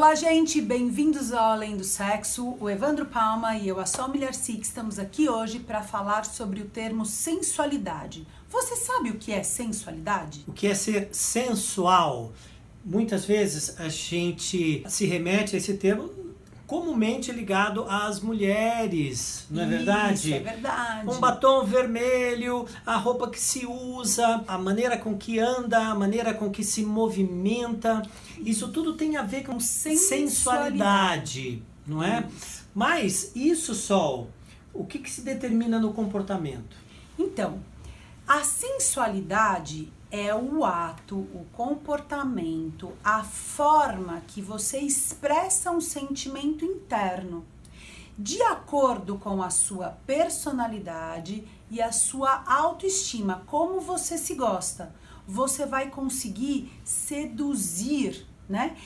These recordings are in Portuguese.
Olá, gente, bem-vindos ao Além do Sexo. O Evandro Palma e eu, a Sol Mulher Six, estamos aqui hoje para falar sobre o termo sensualidade. Você sabe o que é sensualidade? O que é ser sensual? Muitas vezes a gente se remete a esse termo comumente ligado às mulheres, não é Isso, verdade? É verdade. Um batom vermelho, a roupa que se usa, a maneira com que anda, a maneira com que se movimenta. Isso tudo tem a ver com sensualidade, sensualidade não é? Isso. Mas isso, Sol, o que, que se determina no comportamento? Então, a sensualidade é o ato, o comportamento, a forma que você expressa um sentimento interno, de acordo com a sua personalidade e a sua autoestima, como você se gosta. Você vai conseguir seduzir, né?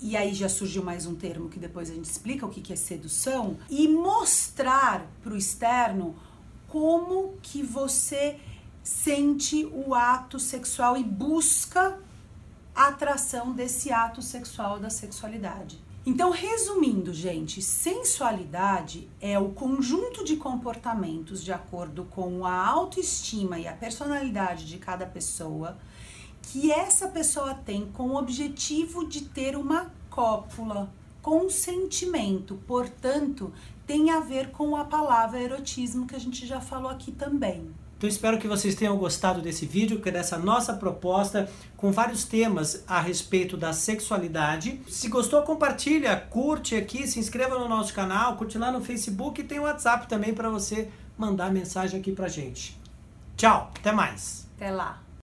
E aí já surgiu mais um termo que depois a gente explica o que é sedução e mostrar para o externo como que você sente o ato sexual e busca a atração desse ato sexual da sexualidade. Então, resumindo, gente, sensualidade é o conjunto de comportamentos de acordo com a autoestima e a personalidade de cada pessoa que essa pessoa tem com o objetivo de ter uma cópula, consentimento. Portanto, tem a ver com a palavra erotismo que a gente já falou aqui também. Então espero que vocês tenham gostado desse vídeo, que é dessa nossa proposta com vários temas a respeito da sexualidade. Se gostou, compartilha, curte aqui, se inscreva no nosso canal, curte lá no Facebook e tem o WhatsApp também para você mandar mensagem aqui pra gente. Tchau, até mais. Até lá.